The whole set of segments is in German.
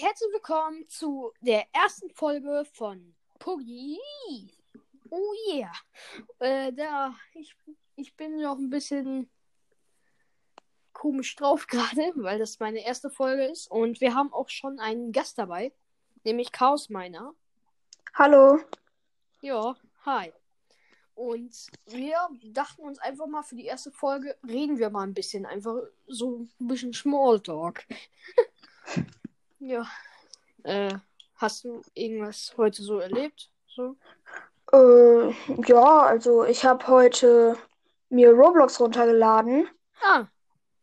und herzlich willkommen zu der ersten Folge von Puggy. Oh yeah. Äh, da, ich, ich bin noch ein bisschen komisch drauf gerade, weil das meine erste Folge ist. Und wir haben auch schon einen Gast dabei, nämlich Chaos Miner. Hallo. Ja, hi. Und wir dachten uns einfach mal für die erste Folge, reden wir mal ein bisschen, einfach so ein bisschen Smalltalk. ja. Äh, hast du irgendwas heute so erlebt? So? Äh, ja, also ich habe heute mir Roblox runtergeladen. Ah,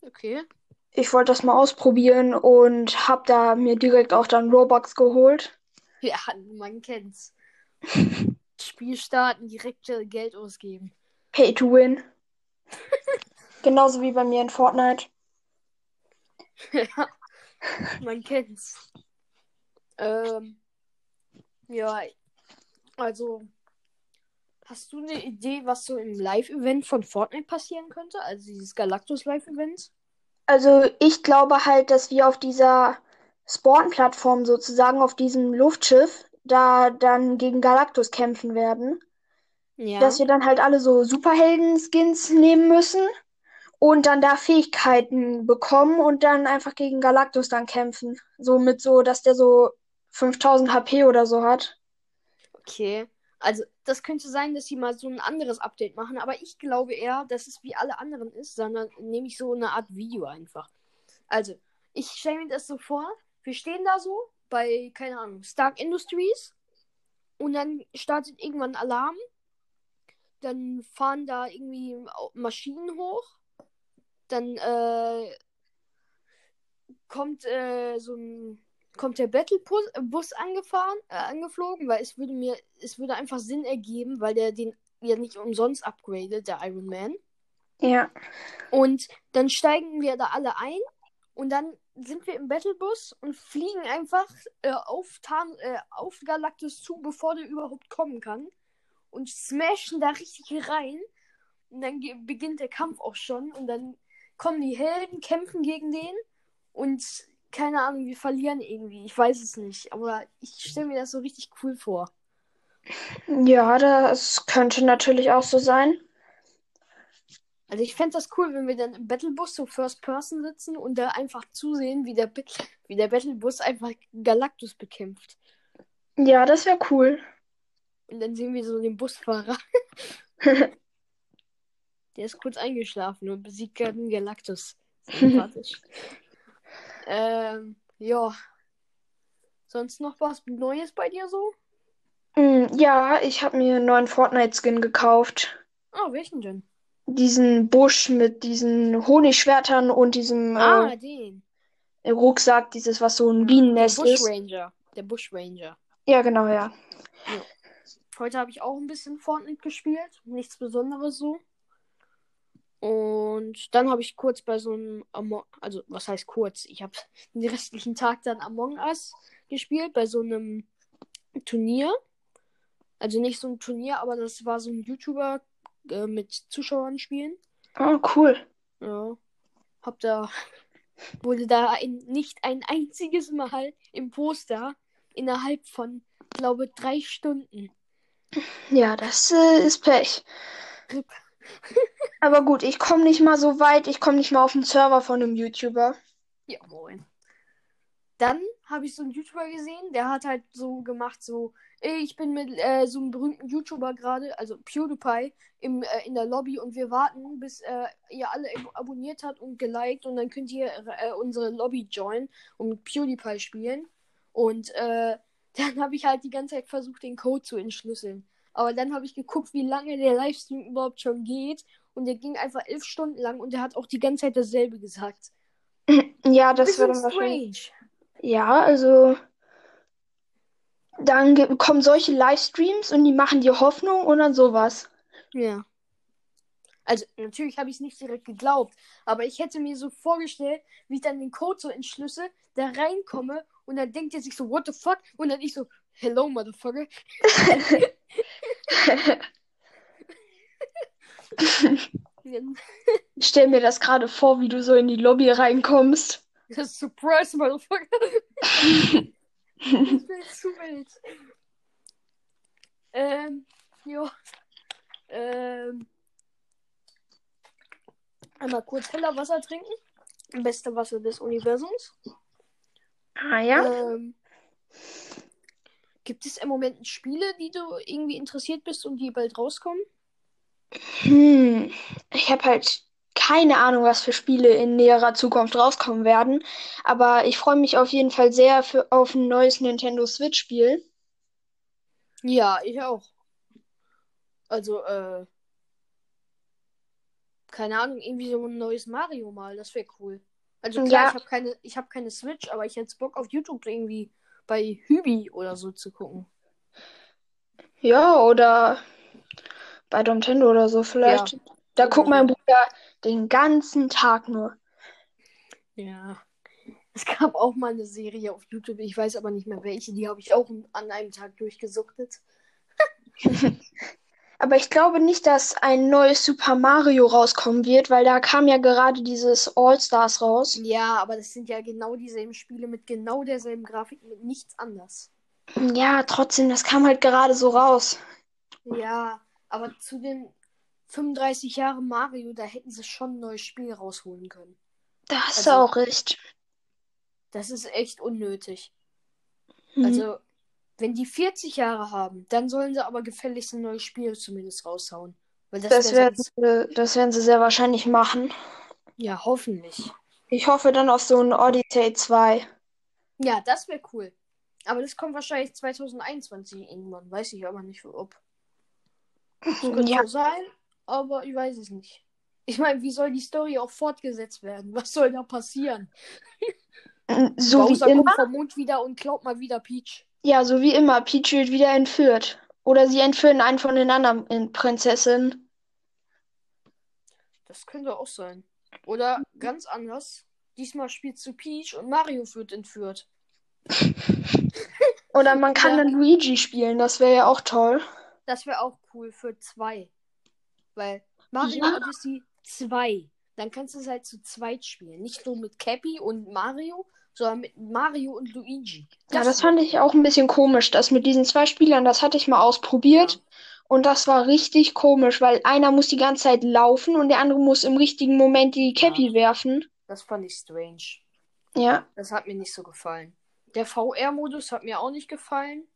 okay. Ich wollte das mal ausprobieren und habe da mir direkt auch dann Robux geholt. Ja, man kennt's. Spiel starten, direkt äh, Geld ausgeben. Pay to win. Genauso wie bei mir in Fortnite. ja, man kennt's. Ähm, ja, also, hast du eine Idee, was so im Live-Event von Fortnite passieren könnte? Also dieses Galactus Live-Event? Also ich glaube halt, dass wir auf dieser Spawn-Plattform sozusagen, auf diesem Luftschiff, da dann gegen Galactus kämpfen werden. Ja. Dass wir dann halt alle so Superhelden-Skins nehmen müssen und dann da Fähigkeiten bekommen und dann einfach gegen Galactus dann kämpfen. So mit so, dass der so 5000 HP oder so hat. Okay. Also, das könnte sein, dass sie mal so ein anderes Update machen, aber ich glaube eher, dass es wie alle anderen ist, sondern nämlich so eine Art Video einfach. Also, ich stelle mir das so vor, wir stehen da so bei, keine Ahnung, Stark Industries und dann startet irgendwann Alarm. Dann fahren da irgendwie Maschinen hoch. Dann äh, kommt äh, so ein kommt der Battle-Bus angefahren, äh, angeflogen, weil es würde mir, es würde einfach Sinn ergeben, weil der den ja nicht umsonst upgradet, der Iron Man. Ja. Und dann steigen wir da alle ein und dann sind wir im Battlebus und fliegen einfach äh, auf, Tarn, äh, auf Galactus zu, bevor der überhaupt kommen kann. Und smashen da richtig rein. Und dann beginnt der Kampf auch schon. Und dann kommen die Helden, kämpfen gegen den. Und keine Ahnung, wir verlieren irgendwie. Ich weiß es nicht. Aber ich stelle mir das so richtig cool vor. Ja, das könnte natürlich auch so sein. Also ich fände das cool, wenn wir dann im Battlebus so First Person sitzen und da einfach zusehen, wie der, wie der Battlebus einfach Galactus bekämpft. Ja, das wäre cool. Und dann sehen wir so den Busfahrer. der ist kurz eingeschlafen und besiegt gerade den Galactus. Sympathisch. ähm, ja. Sonst noch was Neues bei dir so? Mm, Ja, ich habe mir einen neuen Fortnite-Skin gekauft. Oh, welchen denn? Diesen Busch mit diesen Honigschwertern und diesem Ah, äh, den. Rucksack, dieses, was so ein Bienennest ist. Bushranger. Der Bushranger. Ja, genau, ja. Heute habe ich auch ein bisschen Fortnite gespielt. Nichts Besonderes so. Und dann habe ich kurz bei so einem Among also was heißt kurz? Ich habe den restlichen Tag dann Among Us gespielt bei so einem Turnier. Also nicht so ein Turnier, aber das war so ein YouTuber äh, mit Zuschauern spielen. Oh, cool. Ja. Hab da wurde da ein, nicht ein einziges Mal im Poster innerhalb von, glaube drei Stunden. Ja, das äh, ist Pech. Aber gut, ich komme nicht mal so weit. Ich komme nicht mal auf den Server von einem YouTuber. Ja, moin. Dann habe ich so einen YouTuber gesehen, der hat halt so gemacht, so, ich bin mit äh, so einem berühmten YouTuber gerade, also PewDiePie, im, äh, in der Lobby und wir warten, bis äh, ihr alle ab abonniert habt und geliked und dann könnt ihr äh, unsere Lobby joinen und mit PewDiePie spielen. Und äh, dann habe ich halt die ganze Zeit versucht, den Code zu entschlüsseln. Aber dann habe ich geguckt, wie lange der Livestream überhaupt schon geht. Und der ging einfach elf Stunden lang und der hat auch die ganze Zeit dasselbe gesagt. Ja, das wäre dann wahrscheinlich. Ja, also dann kommen solche Livestreams und die machen dir Hoffnung und dann sowas. Ja. Also, natürlich habe ich es nicht direkt geglaubt, aber ich hätte mir so vorgestellt, wie ich dann den Code so entschlüsse, da reinkomme und dann denkt er sich so, what the fuck? Und dann ich so, hello, motherfucker. Ich stell mir das gerade vor, wie du so in die Lobby reinkommst. Surprise, Motherfucker. das wäre zu wild. Ähm, ja. Ähm. Einmal kurz heller Wasser trinken. Beste Wasser des Universums. Ah ja. Ähm, gibt es im Moment Spiele, die du irgendwie interessiert bist und die bald rauskommen? Hm, ich habe halt keine Ahnung, was für Spiele in näherer Zukunft rauskommen werden. Aber ich freue mich auf jeden Fall sehr für, auf ein neues Nintendo Switch-Spiel. Ja, ich auch. Also, äh, keine Ahnung, irgendwie so ein neues Mario mal, das wäre cool. Also klar, Ja. ich habe keine, ich habe keine Switch, aber ich hätte Bock auf YouTube irgendwie bei Hübi oder so zu gucken. Ja, oder bei Nintendo oder so vielleicht. Da oder guckt mein. Bruder den ganzen Tag nur. Ja. Es gab auch mal eine Serie auf YouTube, ich weiß aber nicht mehr welche, die habe ich auch an einem Tag durchgesuchtet. Aber ich glaube nicht, dass ein neues Super Mario rauskommen wird, weil da kam ja gerade dieses All-Stars raus. Ja, aber das sind ja genau dieselben Spiele mit genau derselben Grafik, mit nichts anders. Ja, trotzdem, das kam halt gerade so raus. Ja, aber zu den 35 Jahren Mario, da hätten sie schon ein neues Spiel rausholen können. Da hast du Also- auch recht. Das ist echt unnötig. Mhm. Also, wenn die 40 Jahre haben, dann sollen sie aber gefälligst ein neues Spiel zumindest raushauen. Weil das, Das werden sonst- sie, das werden sie sehr wahrscheinlich machen. Ja, hoffentlich. Ich hoffe dann auf so ein Odyssey 2. Ja, das wäre cool. Aber das kommt wahrscheinlich 2021 irgendwann. Weiß ich aber nicht, ob. Das könnte Ja, so sein, aber ich weiß es nicht. Ich meine, wie soll die Story auch fortgesetzt werden? Was soll da passieren? so wie Bowser immer. kommt vom Mond wieder und klaut mal wieder Peach. Ja, so wie immer. Peach wird wieder entführt. Oder sie entführen einen von den anderen äh, Prinzessinnen. Das könnte auch sein. Oder ganz anders. Diesmal spielst du Peach und Mario wird entführt. Oder man kann Ja. dann Luigi spielen. Das wäre ja auch toll. Das wäre auch cool für zwei. Weil Mario Ja. Odyssey 2. Dann kannst du es halt zu zweit spielen. Nicht nur mit Cappy und Mario, sondern mit Mario und Luigi. Ja, das fand ich auch ein bisschen komisch, das mit diesen zwei Spielern, das hatte ich mal ausprobiert. Und das war richtig komisch, weil einer muss die ganze Zeit laufen und der andere muss im richtigen Moment die Cappy werfen. Das fand ich strange. Ja, Das hat mir nicht so gefallen. Der VR-Modus hat mir auch nicht gefallen.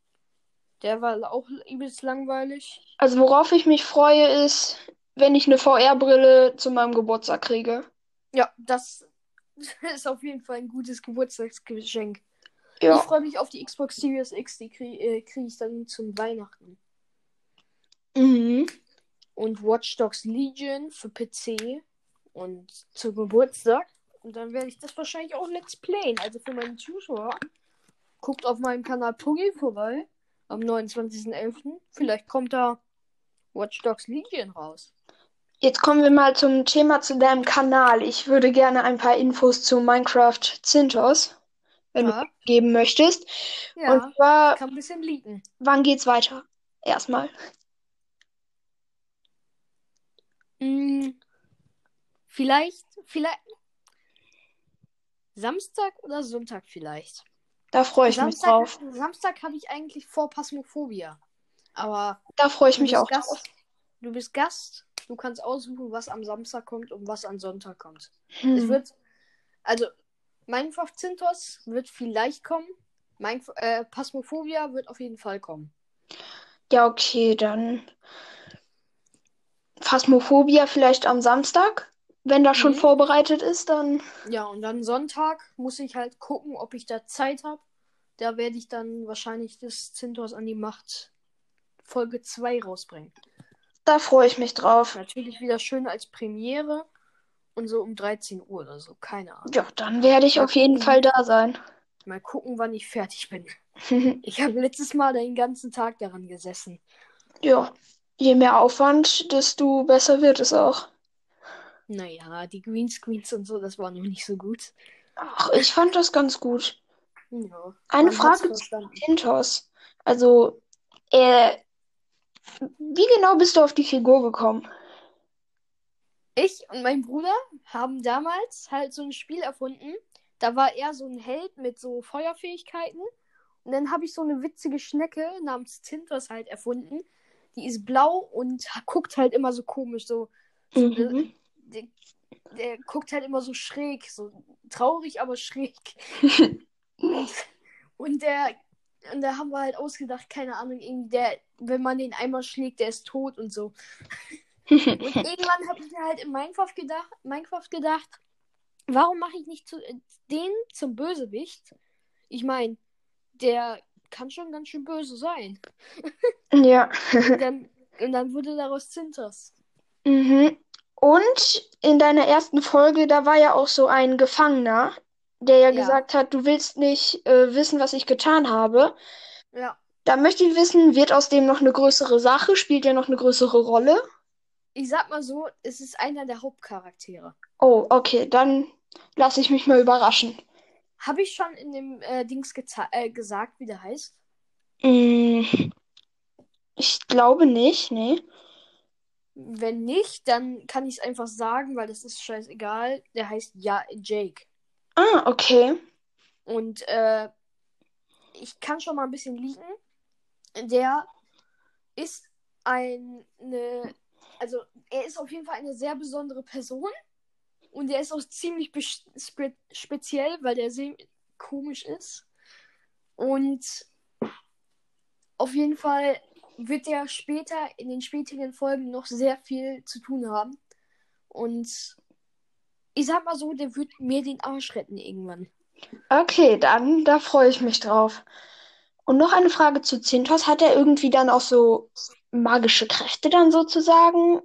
Der war auch übelst langweilig. also worauf ich mich freue, ist, wenn ich eine VR-Brille zu meinem Geburtstag kriege. Ja, das ist auf jeden Fall ein gutes Geburtstagsgeschenk. Ich Ja, freue mich auf die Xbox Series X, die kriege äh, krieg ich dann zum Weihnachten. mhm. Und Watch Dogs Legion für PC und zu Geburtstag. Und dann werde ich das wahrscheinlich auch Let's Playen. Also für meine Zuschauer. Guckt auf meinem Kanal Puggy vorbei. Am 29.11. Vielleicht kommt da Watch Dogs Legion raus. Jetzt kommen wir mal zum Thema zu deinem Kanal. Ich würde gerne ein paar Infos zu Minecraft Zintos, wenn Ja, du geben möchtest. ja. Und zwar, Kann ein bisschen leaken. wann geht's weiter? Erstmal. Hm, vielleicht, vielleicht. Samstag oder Sonntag vielleicht. Da freue ich mich Samstag, drauf. Samstag habe ich eigentlich vor Phasmophobia. Aber Da freue ich mich auch drauf. Gast. Du bist Gast. Du kannst aussuchen, was am Samstag kommt und was am Sonntag kommt. Es Hm. wird, also, Minecraft Zintos wird vielleicht kommen. Mein, äh, Phasmophobia wird auf jeden Fall kommen. Ja, okay, dann Phasmophobia vielleicht am Samstag. Wenn das schon Mhm. vorbereitet ist, dann. Ja, und dann Sonntag muss ich halt gucken, ob ich da Zeit habe. Da werde ich dann wahrscheinlich das Zintos an die Macht Folge 2 rausbringen. Da freue ich mich drauf. Natürlich wieder schön als Premiere und so um 13 Uhr oder so. Keine Ahnung. Ja, dann werde ich Mal auf jeden gucken. Fall da sein. Mal gucken, wann ich fertig bin. Ich habe letztes Mal den ganzen Tag daran gesessen. Ja, je mehr Aufwand, desto besser wird es auch. Naja, die Greenscreens und so, das war noch nicht so gut. Ach, ich fand das ganz gut. Ja, Eine Frage zu. Tintos. Also, äh, wie genau bist du auf die Figur gekommen? Ich und mein Bruder haben damals halt so ein Spiel erfunden. Da war er so ein Held mit so Feuerfähigkeiten. Und dann habe ich so eine witzige Schnecke namens Tintos halt erfunden. Die ist blau und guckt halt immer so komisch, so. Mhm. Der, der guckt halt immer so schräg, so traurig, aber schräg. und der, und da haben wir halt ausgedacht, keine Ahnung, irgendwie der, wenn man den einmal schlägt, der ist tot und so. Und irgendwann habe ich mir halt in Minecraft gedacht, Minecraft gedacht, warum mache ich nicht zu, den zum Bösewicht? Ich meine, der kann schon ganz schön böse sein. Ja. Und dann, und dann wurde daraus Zintas. Mhm. Und in deiner ersten Folge, da war ja auch so ein Gefangener, der ja, Ja. gesagt hat, du willst nicht äh, wissen, was ich getan habe. Ja. Da möchte ich wissen, wird aus dem noch eine größere Sache? Spielt er noch eine größere Rolle? Ich sag mal so, es ist einer der Hauptcharaktere. Oh, okay, dann lasse ich mich mal überraschen. Habe ich schon in dem äh, Dings äh, gesagt, wie der heißt? Mm, ich glaube nicht, nee. Wenn nicht, dann kann ich es einfach sagen, weil das ist scheißegal. Der heißt ja Jake. Ah, okay. Und äh, ich kann schon mal ein bisschen liegen. Der ist eine, also er ist auf jeden Fall eine sehr besondere Person. Und er ist auch ziemlich spe speziell, weil der sehr komisch ist. Und auf jeden Fall wird er später in den späteren Folgen noch sehr viel zu tun haben. Und ich sag mal so, der wird mir den Arsch retten irgendwann. Okay, dann, da freue ich mich drauf. Und noch eine Frage zu Zintos. Hat er irgendwie dann auch so magische Kräfte dann sozusagen?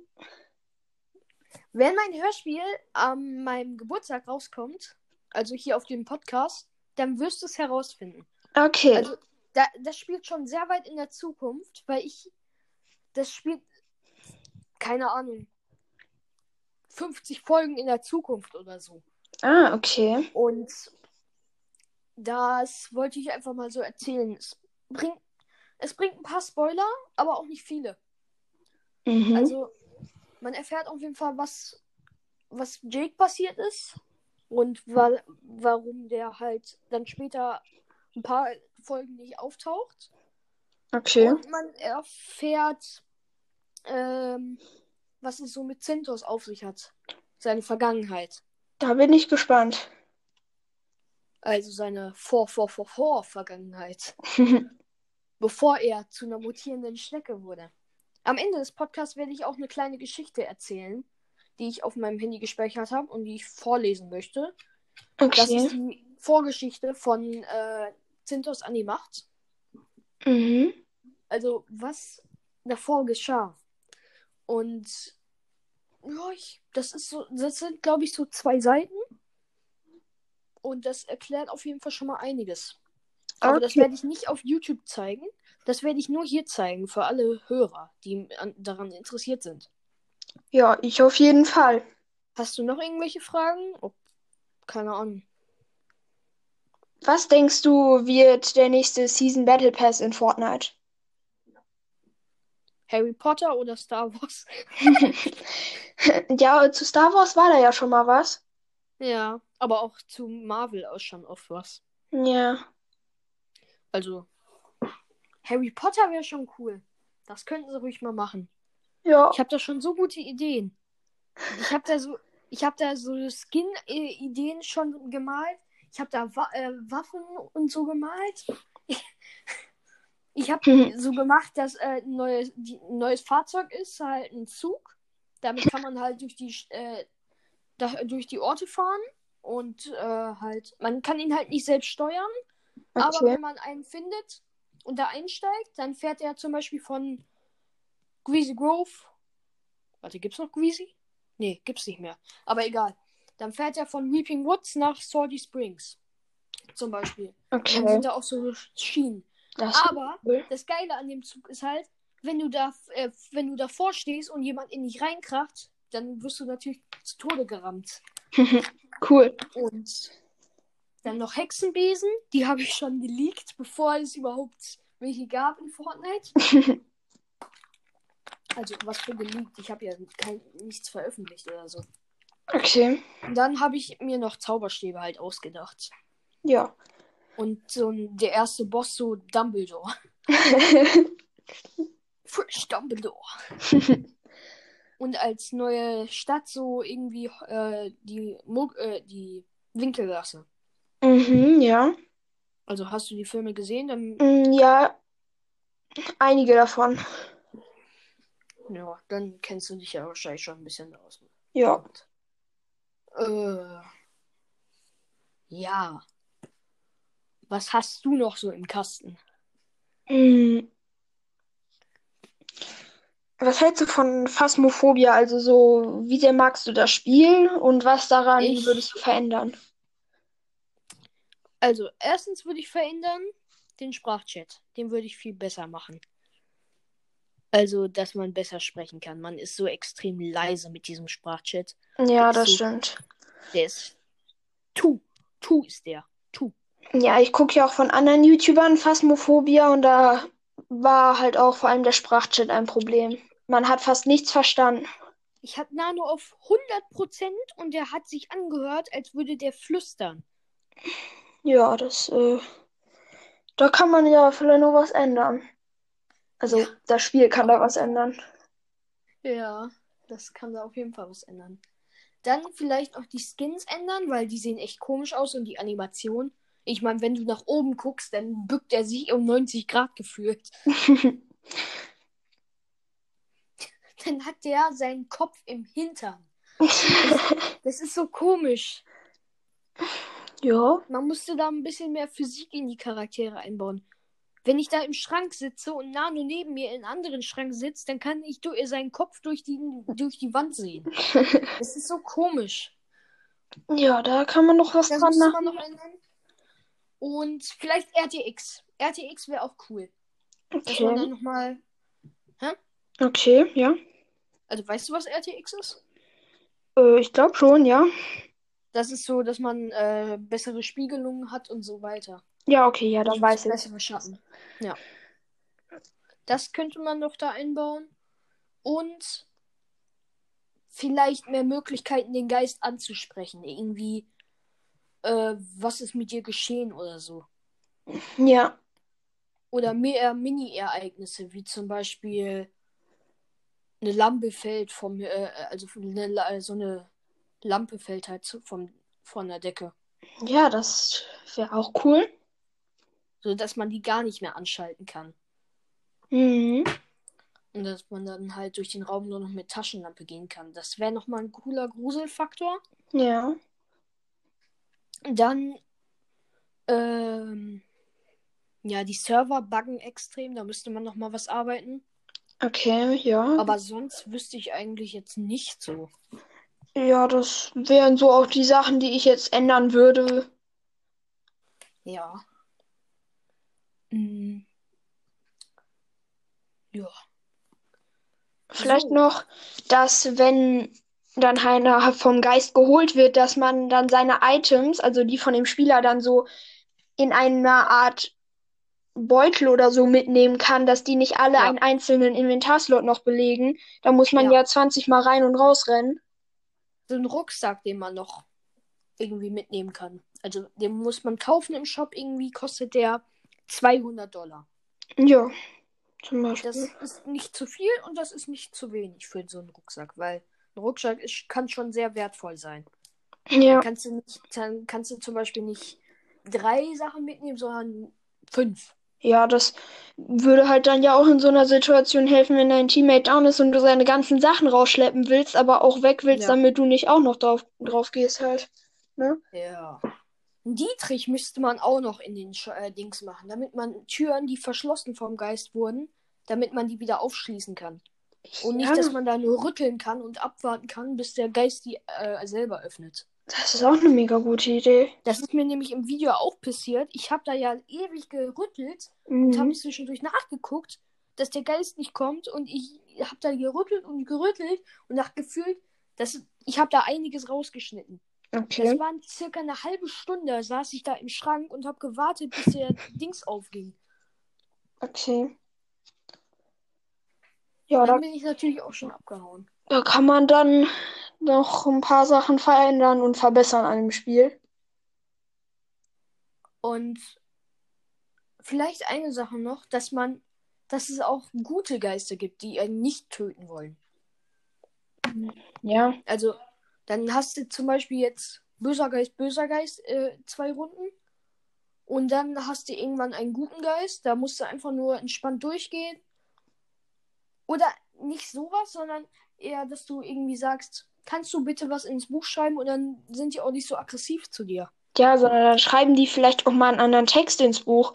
Wenn mein Hörspiel an meinem Geburtstag rauskommt, also hier auf dem Podcast, dann wirst du es herausfinden. Okay. Also, da, das spielt schon sehr weit in der Zukunft, weil ich. Das spielt. Keine Ahnung. 50 Folgen in der Zukunft oder so. Ah, okay. Und das wollte ich einfach mal so erzählen. Es bringt, es bringt ein paar Spoiler, aber auch nicht viele. Mhm. Also, man erfährt auf jeden Fall, was, was Jake passiert ist und wa warum der halt dann später ein paar Folgen nicht auftaucht. Okay. Und man erfährt, ähm, was es so mit Zintos auf sich hat. Seine Vergangenheit. Da bin ich gespannt. Also seine Vor-Vor-Vor-Vor-Vergangenheit. bevor er zu einer mutierenden Schnecke wurde. Am Ende des Podcasts werde ich auch eine kleine Geschichte erzählen, die ich auf meinem Handy gespeichert habe und die ich vorlesen möchte. Das ist Okay. die Vorgeschichte von äh, Zintos an die Macht. Mhm. Also, was davor geschah. Und ja, ich, das ist so, das sind, glaube ich, so zwei Seiten. Und das erklärt auf jeden Fall schon mal einiges. Aber das Okay. werde ich nicht auf YouTube zeigen. Das werde ich nur hier zeigen für alle Hörer, die an, daran interessiert sind. Ja, ich auf jeden Fall. Hast du noch irgendwelche Fragen? Oh, keine Ahnung. Was denkst du, wird der nächste Season Battle Pass in Fortnite? Harry Potter oder Star Wars? Ja, zu Star Wars war da ja schon mal was. Ja, aber auch zu Marvel auch schon oft was. Ja. Also, Harry Potter wäre schon cool. Das könnten sie ruhig mal machen. Ja. Ich habe da schon so gute Ideen. Ich habe da so, ich habe da so Skin-Ideen schon gemalt. Ich habe da Wa äh, Waffen und so gemalt. Ich habe so gemacht, dass äh, ein neues, die, ein neues Fahrzeug ist, halt ein Zug. Damit kann man halt durch die äh, da, durch die Orte fahren und äh, halt, man kann ihn halt nicht selbst steuern, aber Okay. wenn man einen findet und da einsteigt, dann fährt er zum Beispiel von Greasy Grove. Warte, gibt's noch Greasy? Nee, gibt's nicht mehr. Aber egal. Dann fährt er von Weeping Woods nach Salty Springs. Zum Beispiel. Dann Okay. sind da auch so Schienen. Das Aber cool. das Geile an dem Zug ist halt, wenn du da, äh, wenn du davor stehst und jemand in dich reinkracht, dann wirst du natürlich zu Tode gerammt. Cool. Und dann noch Hexenbesen, die habe ich schon geleakt, bevor es überhaupt welche gab in Fortnite. Also was für geleakt. Ich habe ja kein, nichts veröffentlicht oder so. Okay. Und dann habe ich mir noch Zauberstäbe halt ausgedacht. Ja. Und so ein, der erste Boss, so Dumbledore. Frisch Dumbledore. Und als neue Stadt so irgendwie äh, die, Mug äh, die Winkelgasse. mhm, ja. Also hast du die Filme gesehen? Dann, Mm, Ja. Einige davon. ja, dann kennst du dich ja wahrscheinlich schon ein bisschen aus. Ja. Äh, ja. Was hast du noch so im Kasten? Mm. Was hältst du von Phasmophobia? Also so, wie sehr magst du das Spiel und was daran Ich- würdest du verändern? Also, erstens würde ich verändern den Sprachchat. Den würde ich viel besser machen. Also, dass man besser sprechen kann. Man ist so extrem leise mit diesem Sprachchat. Ja, das So. stimmt. Der ist. Tu. Tu ist der. Tu. Ja, ich gucke ja auch von anderen YouTubern Phasmophobia und da war halt auch vor allem der Sprachchat ein Problem. Man hat fast nichts verstanden. Ich hatte Nano auf 100% und der hat sich angehört, als würde der flüstern. Ja, das, äh, da kann man ja vielleicht noch was ändern. Also, Ja. das Spiel kann da was ändern. Ja, das kann da auf jeden Fall was ändern. Dann vielleicht auch die Skins ändern, weil die sehen echt komisch aus und die Animation. Ich meine, wenn du nach oben guckst, dann bückt er sich um 90 Grad gefühlt. Dann hat der seinen Kopf im Hintern. Das ist so komisch. Ja, Man musste da ein bisschen mehr Physik in die Charaktere einbauen. Wenn ich da im Schrank sitze und Nano neben mir in einem anderen Schrank sitzt, dann kann ich durch seinen Kopf durch die, durch die Wand sehen. Das ist so komisch. ja, da kann man noch was Das dran machen. man noch. Und vielleicht RTX. RTX wäre auch cool. Dass man Okay. dann nochmal. Okay, ja. Also weißt du, was RTX ist? Äh, ich glaube schon, ja. Das ist so, dass man äh, bessere Spiegelungen hat und so weiter. Ja, okay, ja, dann Und weiß ich. Bessere Schatten. Ja. Das könnte man noch da einbauen. Und vielleicht mehr Möglichkeiten, den Geist anzusprechen. Irgendwie, äh, was ist mit dir geschehen oder so. Ja, Oder mehr Mini-Ereignisse, wie zum Beispiel eine Lampe fällt vom, äh, also eine, La- so eine Lampe fällt halt vom, von der Decke. ja, das wäre auch cool. So dass man die gar nicht mehr anschalten kann. Mhm. Und dass man dann halt durch den Raum nur noch mit Taschenlampe gehen kann. Das wäre nochmal ein cooler Gruselfaktor. Ja. Dann, ähm, ja, die Server buggen extrem. Da müsste man nochmal was arbeiten. Okay, ja. Aber sonst wüsste ich eigentlich jetzt nicht so. Ja, das wären so auch die Sachen, die ich jetzt ändern würde. Ja. Mm. Ja. Vielleicht So. noch, dass wenn dann einer vom Geist geholt wird, dass man dann seine Items, also die von dem Spieler, dann so in einer Art Beutel oder so mitnehmen kann, dass die nicht alle Ja. einen einzelnen Inventarslot noch belegen. Da muss man Ja. ja 20 Mal rein und rausrennen. So ein Rucksack, den man noch irgendwie mitnehmen kann. Also den muss man kaufen im Shop. Irgendwie kostet der 200 Dollar. Ja, zum Beispiel. Das ist nicht zu viel und das ist nicht zu wenig für so einen Rucksack, weil ein Rucksack ist, kann schon sehr wertvoll sein. Ja, Kannst du nicht, dann kannst du zum Beispiel nicht drei Sachen mitnehmen, sondern fünf. ja, das würde halt dann ja auch in so einer Situation helfen, wenn dein Teammate down ist und du seine ganzen Sachen rausschleppen willst, aber auch weg willst, Ja. damit du nicht auch noch drauf, drauf gehst halt. Ne? Ja. Dietrich müsste man auch noch in den Sch äh, Dings machen, damit man Türen, die verschlossen vom Geist wurden, damit man die wieder aufschließen kann. Und nicht, Ja. dass man da nur rütteln kann und abwarten kann, bis der Geist die äh, selber öffnet. Das ist auch eine mega gute Idee. Das ist mir nämlich im Video auch passiert. Ich habe da ja ewig gerüttelt und Mhm. habe zwischendurch nachgeguckt, dass der Geist nicht kommt und ich habe da gerüttelt und gerüttelt und nach gefühlt, dass ich habe da einiges rausgeschnitten. Okay. Das waren circa eine halbe Stunde, saß ich da im Schrank und habe gewartet, bis der Dings aufging. Okay. Ja, dann da, bin ich natürlich auch schon abgehauen. da kann man dann noch ein paar Sachen verändern und verbessern an dem Spiel. Und vielleicht eine Sache noch, dass man, dass es auch gute Geister gibt, die einen nicht töten wollen. Ja. Also, dann hast du zum Beispiel jetzt böser Geist, böser Geist, äh, zwei Runden. Und dann hast du irgendwann einen guten Geist, da musst du einfach nur entspannt durchgehen. Oder nicht sowas, sondern eher, dass du irgendwie sagst, kannst du bitte was ins Buch schreiben und dann sind die auch nicht so aggressiv zu dir. Ja, sondern dann schreiben die vielleicht auch mal einen anderen Text ins Buch.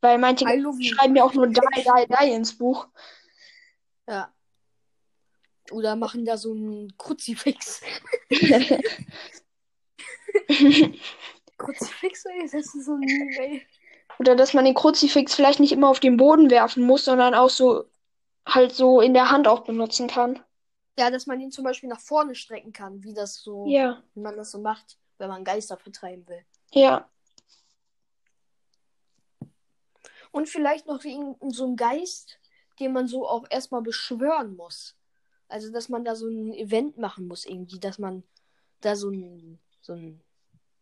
Weil manche schreiben ja auch nur die, die, die ins Buch. Ja. Oder machen da so einen Kruzifix. Kruzifix, ey, das ist so ein ey. Oder dass man den Kruzifix vielleicht nicht immer auf den Boden werfen muss, sondern auch so halt so in der Hand auch benutzen kann. Ja, dass man ihn zum Beispiel nach vorne strecken kann, wie das so, Ja, wie man das so macht, wenn man Geister vertreiben will. ja. Und vielleicht noch irgendein so ein Geist, den man so auch erstmal beschwören muss. Also, dass man da so ein Event machen muss, irgendwie, dass man da so ein, so ein,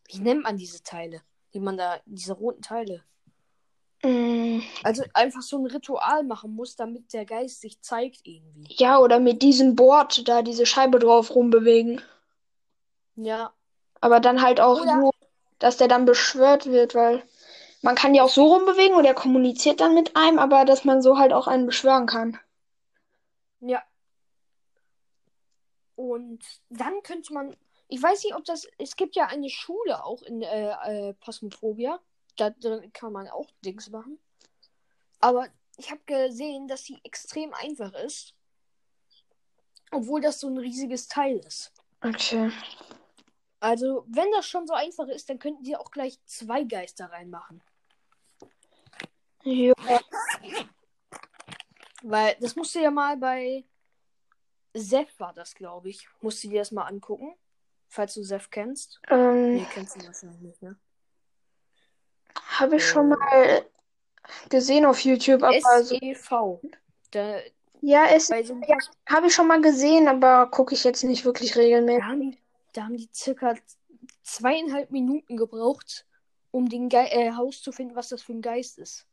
wie nennt man diese Teile? Die man da, diese roten Teile. Mm, Also einfach so ein Ritual machen muss, damit der Geist sich zeigt irgendwie. Ja, oder mit diesem Board da diese Scheibe drauf rumbewegen. Ja, Aber dann halt auch Oder- so, dass der dann beschwört wird, weil man kann ja auch so rumbewegen und er kommuniziert dann mit einem, aber dass man so halt auch einen beschwören kann. ja. Und dann könnte man, ich weiß nicht, ob das, es gibt ja eine Schule auch in äh, äh, Phasmophobia. Da drin kann man auch Dings machen. Aber ich habe gesehen, dass sie extrem einfach ist. Obwohl das so ein riesiges Teil ist. Okay. Also, wenn das schon so einfach ist, dann könnten die auch gleich zwei Geister reinmachen. Ja. Weil das musst du ja mal bei Seth war das, glaube ich. Musst du dir das mal angucken. Falls du Seth kennst. Ähm, Nee, kennst du wahrscheinlich nicht, ne? Habe ich schon mal gesehen auf YouTube, aber so, SEV. Da, ja, es bei so ja, habe ich schon mal gesehen, aber gucke ich jetzt nicht wirklich da, regelmäßig. haben die, da haben die circa zweieinhalb Minuten gebraucht, um den Ge äh, Haus zu finden, was das für ein Geist ist.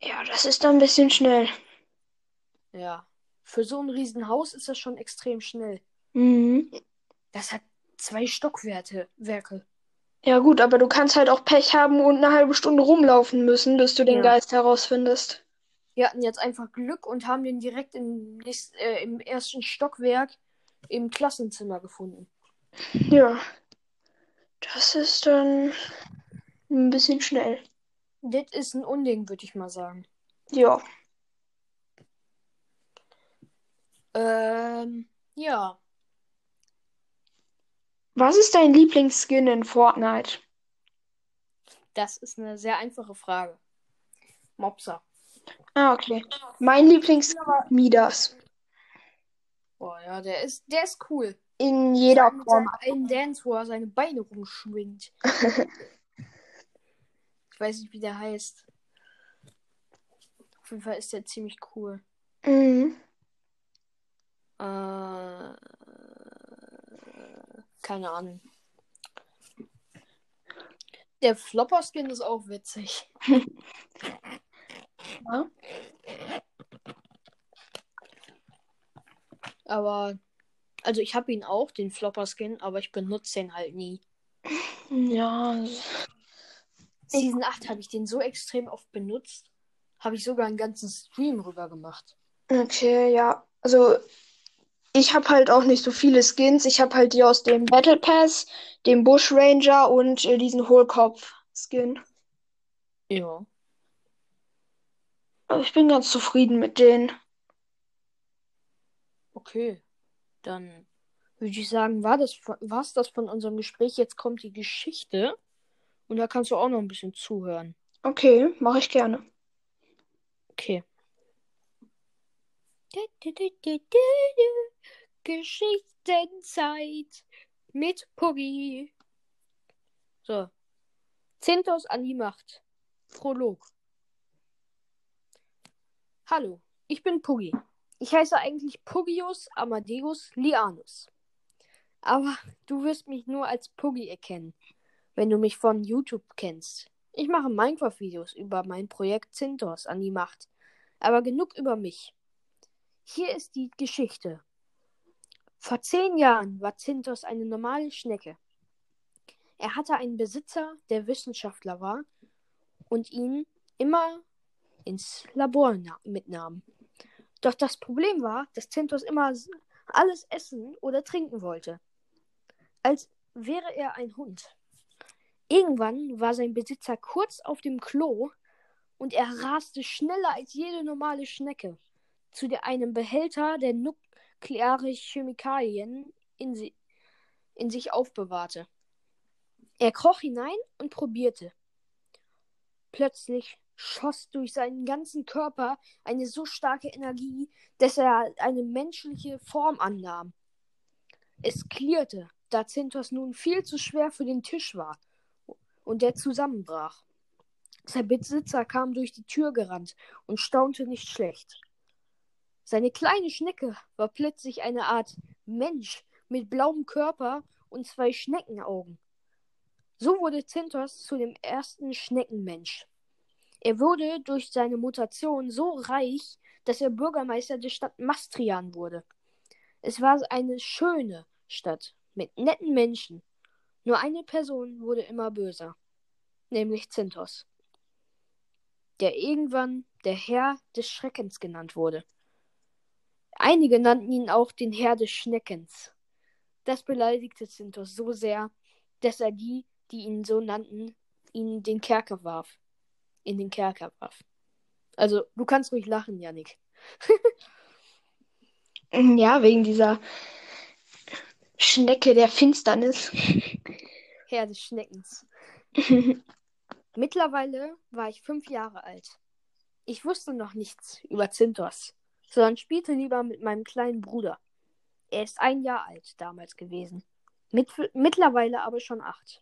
Ja, das ist dann ein bisschen schnell. Ja. Für so ein riesen Haus ist das schon extrem schnell. Mhm. Das hat zwei Stockwerke. Werke. Ja, gut, aber du kannst halt auch Pech haben und eine halbe Stunde rumlaufen müssen, bis du den Ja. Geist herausfindest. Wir hatten jetzt einfach Glück und haben den direkt im, nächsten, äh, im ersten Stockwerk im Klassenzimmer gefunden. Ja. Das ist dann ein bisschen schnell. Das ist ein Unding, würde ich mal sagen. Ja. Ähm, ja. Was ist dein Lieblingsskin in Fortnite? Das ist eine sehr einfache Frage. Mopsa. Ah, okay. Mein Lieblingsskin ist Midas. Boah, ja, der ist, der ist cool. In jeder Mit Form. einen Dance, wo er seine Beine rumschwingt. ich weiß nicht, wie der heißt. Auf jeden Fall ist der ziemlich cool. Mhm. Äh, keine Ahnung. Der Flopper-Skin ist auch witzig. Ja. Aber, also ich habe ihn auch, den Flopper-Skin, aber ich benutze den halt nie. Ja. Season 8 habe ich den so extrem oft benutzt. Habe ich sogar einen ganzen Stream rüber gemacht. Okay, ja. Also, ich habe halt auch nicht so viele Skins. Ich habe halt die aus dem Battle Pass, dem Bush Ranger und äh, diesen Hohlkopf-Skin. Ja. Aber ich bin ganz zufrieden mit denen. Okay. Dann würde ich sagen, war das war's das von unserem Gespräch. Jetzt kommt die Geschichte. Und da kannst du auch noch ein bisschen zuhören. Okay, mache ich gerne. Okay. Du, du, du, du, du, du. Geschichtenzeit mit Puggy. So. Zintos an die Macht. Prolog. Hallo, ich bin Puggy. Ich heiße eigentlich Pugius Amadeus Lianus. Aber du wirst mich nur als Puggy erkennen, wenn du mich von YouTube kennst. Ich mache Minecraft-Videos über mein Projekt Zintos an die Macht. Aber genug über mich. Hier ist die Geschichte. Vor zehn Jahren war Zintos eine normale Schnecke. Er hatte einen Besitzer, der Wissenschaftler war und ihn immer ins Labor mitnahm. Doch das Problem war, dass Zintos immer alles essen oder trinken wollte, als wäre er ein Hund. Irgendwann war sein Besitzer kurz auf dem Klo und er raste schneller als jede normale Schnecke zu einem Behälter, der nukleare Chemikalien in, si in sich aufbewahrte. Er kroch hinein und probierte. Plötzlich schoss durch seinen ganzen Körper eine so starke Energie, dass er eine menschliche Form annahm. Es klirrte, da Zintos nun viel zu schwer für den Tisch war und der zusammenbrach. Sein Besitzer kam durch die Tür gerannt und staunte nicht schlecht. Seine kleine Schnecke war plötzlich eine Art Mensch mit blauem Körper und zwei Schneckenaugen. So wurde Zintos zu dem ersten Schneckenmensch. Er wurde durch seine Mutation so reich, dass er Bürgermeister der Stadt Mastrian wurde. Es war eine schöne Stadt mit netten Menschen. Nur eine Person wurde immer böser, nämlich Zintos, der irgendwann der Herr des Schreckens genannt wurde. Einige nannten ihn auch den Herr des Schneckens. Das beleidigte Zintos so sehr, dass er die, die ihn so nannten, ihn den Kerker warf in den Kerker warf. Also, du kannst ruhig lachen, Yannick. ja, wegen dieser Schnecke der Finsternis. Herr des Schneckens. Mittlerweile war ich fünf Jahre alt. Ich wusste noch nichts über Zintos, sondern spielte lieber mit meinem kleinen Bruder. Er ist ein Jahr alt damals gewesen. Mit, mittlerweile aber schon acht.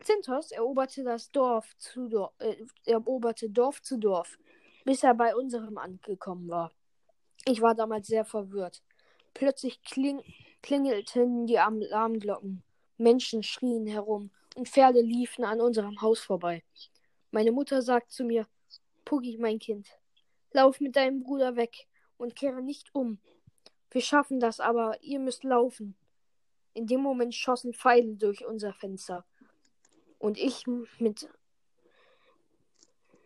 Zintos eroberte das Dorf zu Dorf, äh, eroberte Dorf zu Dorf, bis er bei unserem angekommen war. Ich war damals sehr verwirrt. Plötzlich kling klingelten die Alarmglocken. Menschen schrien herum und Pferde liefen an unserem Haus vorbei. Meine Mutter sagt zu mir: Puggy, mein Kind, lauf mit deinem Bruder weg und kehre nicht um. Wir schaffen das, aber ihr müsst laufen. In dem Moment schossen Pfeile durch unser Fenster und ich mit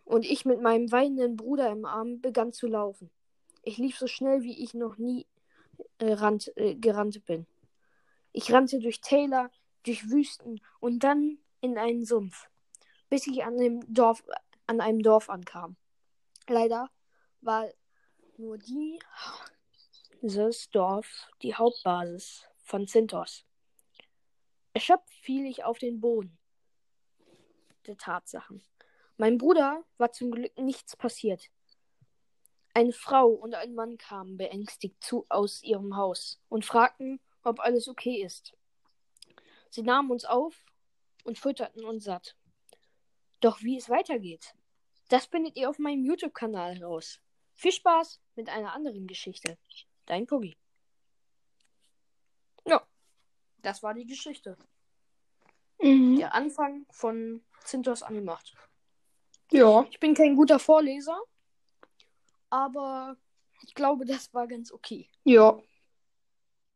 und ich mit meinem weinenden Bruder im Arm begann zu laufen. Ich lief so schnell, wie ich noch nie äh, rannt, äh, gerannt bin. Ich rannte durch Täler, durch Wüsten und dann in einen Sumpf, bis ich an einem Dorf, an einem Dorf ankam. Leider war nur die, dieses Dorf die Hauptbasis von Zintos. Erschöpft fiel ich auf den Boden der Tatsachen. Mein Bruder war zum Glück nichts passiert. Eine Frau und ein Mann kamen beängstigt zu aus ihrem Haus und fragten, ob alles okay ist. Sie nahmen uns auf und fütterten uns satt. Doch wie es weitergeht, das findet ihr auf meinem YouTube-Kanal heraus. Viel Spaß mit einer anderen Geschichte. Dein Puggy. Ja, das war die Geschichte. Mhm. Der Anfang von Zintos angemacht. Ja. Ich bin kein guter Vorleser, aber ich glaube, das war ganz okay. Ja.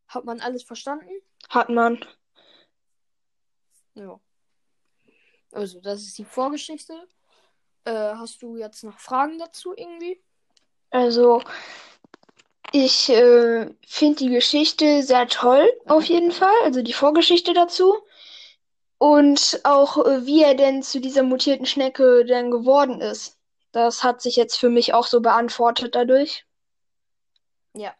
Hat man alles verstanden? Hat man. Ja. Also, das ist die Vorgeschichte. Äh, hast du jetzt noch Fragen dazu irgendwie? Also, ich äh, finde die Geschichte sehr toll, auf jeden Fall. Also die Vorgeschichte dazu. Und auch, äh, wie er denn zu dieser mutierten Schnecke denn geworden ist. Das hat sich jetzt für mich auch so beantwortet dadurch. Ja.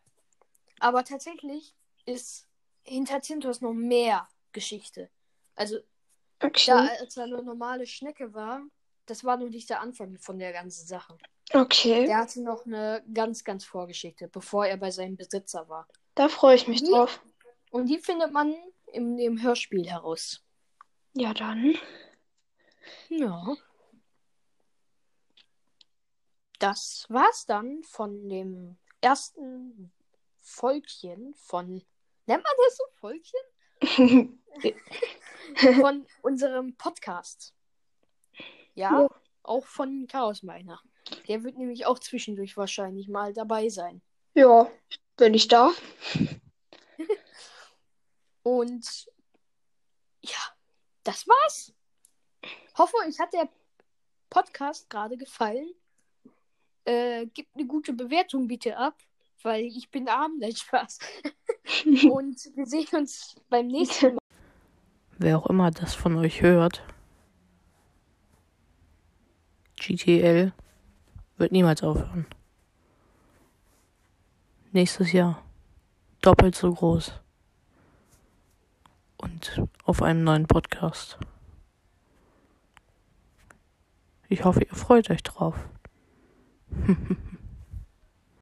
Aber tatsächlich ist hinter Tintos noch mehr Geschichte. Also, okay. da, als er eine normale Schnecke war, das war noch nicht der Anfang von der ganzen Sache. Okay. Der hatte noch eine ganz, ganz Vorgeschichte, bevor er bei seinem Besitzer war. Da freue ich mich die, drauf. Und die findet man im, im Hörspiel heraus. Ja, dann. Ja. Das war's dann von dem ersten Volkchen von. Nennt man das so Volkchen? von unserem Podcast. Ja, Ja. auch von Chaos Miner. Der wird nämlich auch zwischendurch wahrscheinlich mal dabei sein. ja, wenn ich darf. Und ja, das war's. Hoffe, euch hat der Podcast gerade gefallen. Äh, gebt eine gute Bewertung bitte ab, weil ich bin arm, nein Spaß. Und wir sehen uns beim nächsten Mal. Wer auch immer das von euch hört, GTL wird niemals aufhören. Nächstes Jahr doppelt so groß. Und auf einem neuen Podcast. Ich hoffe, ihr freut euch drauf.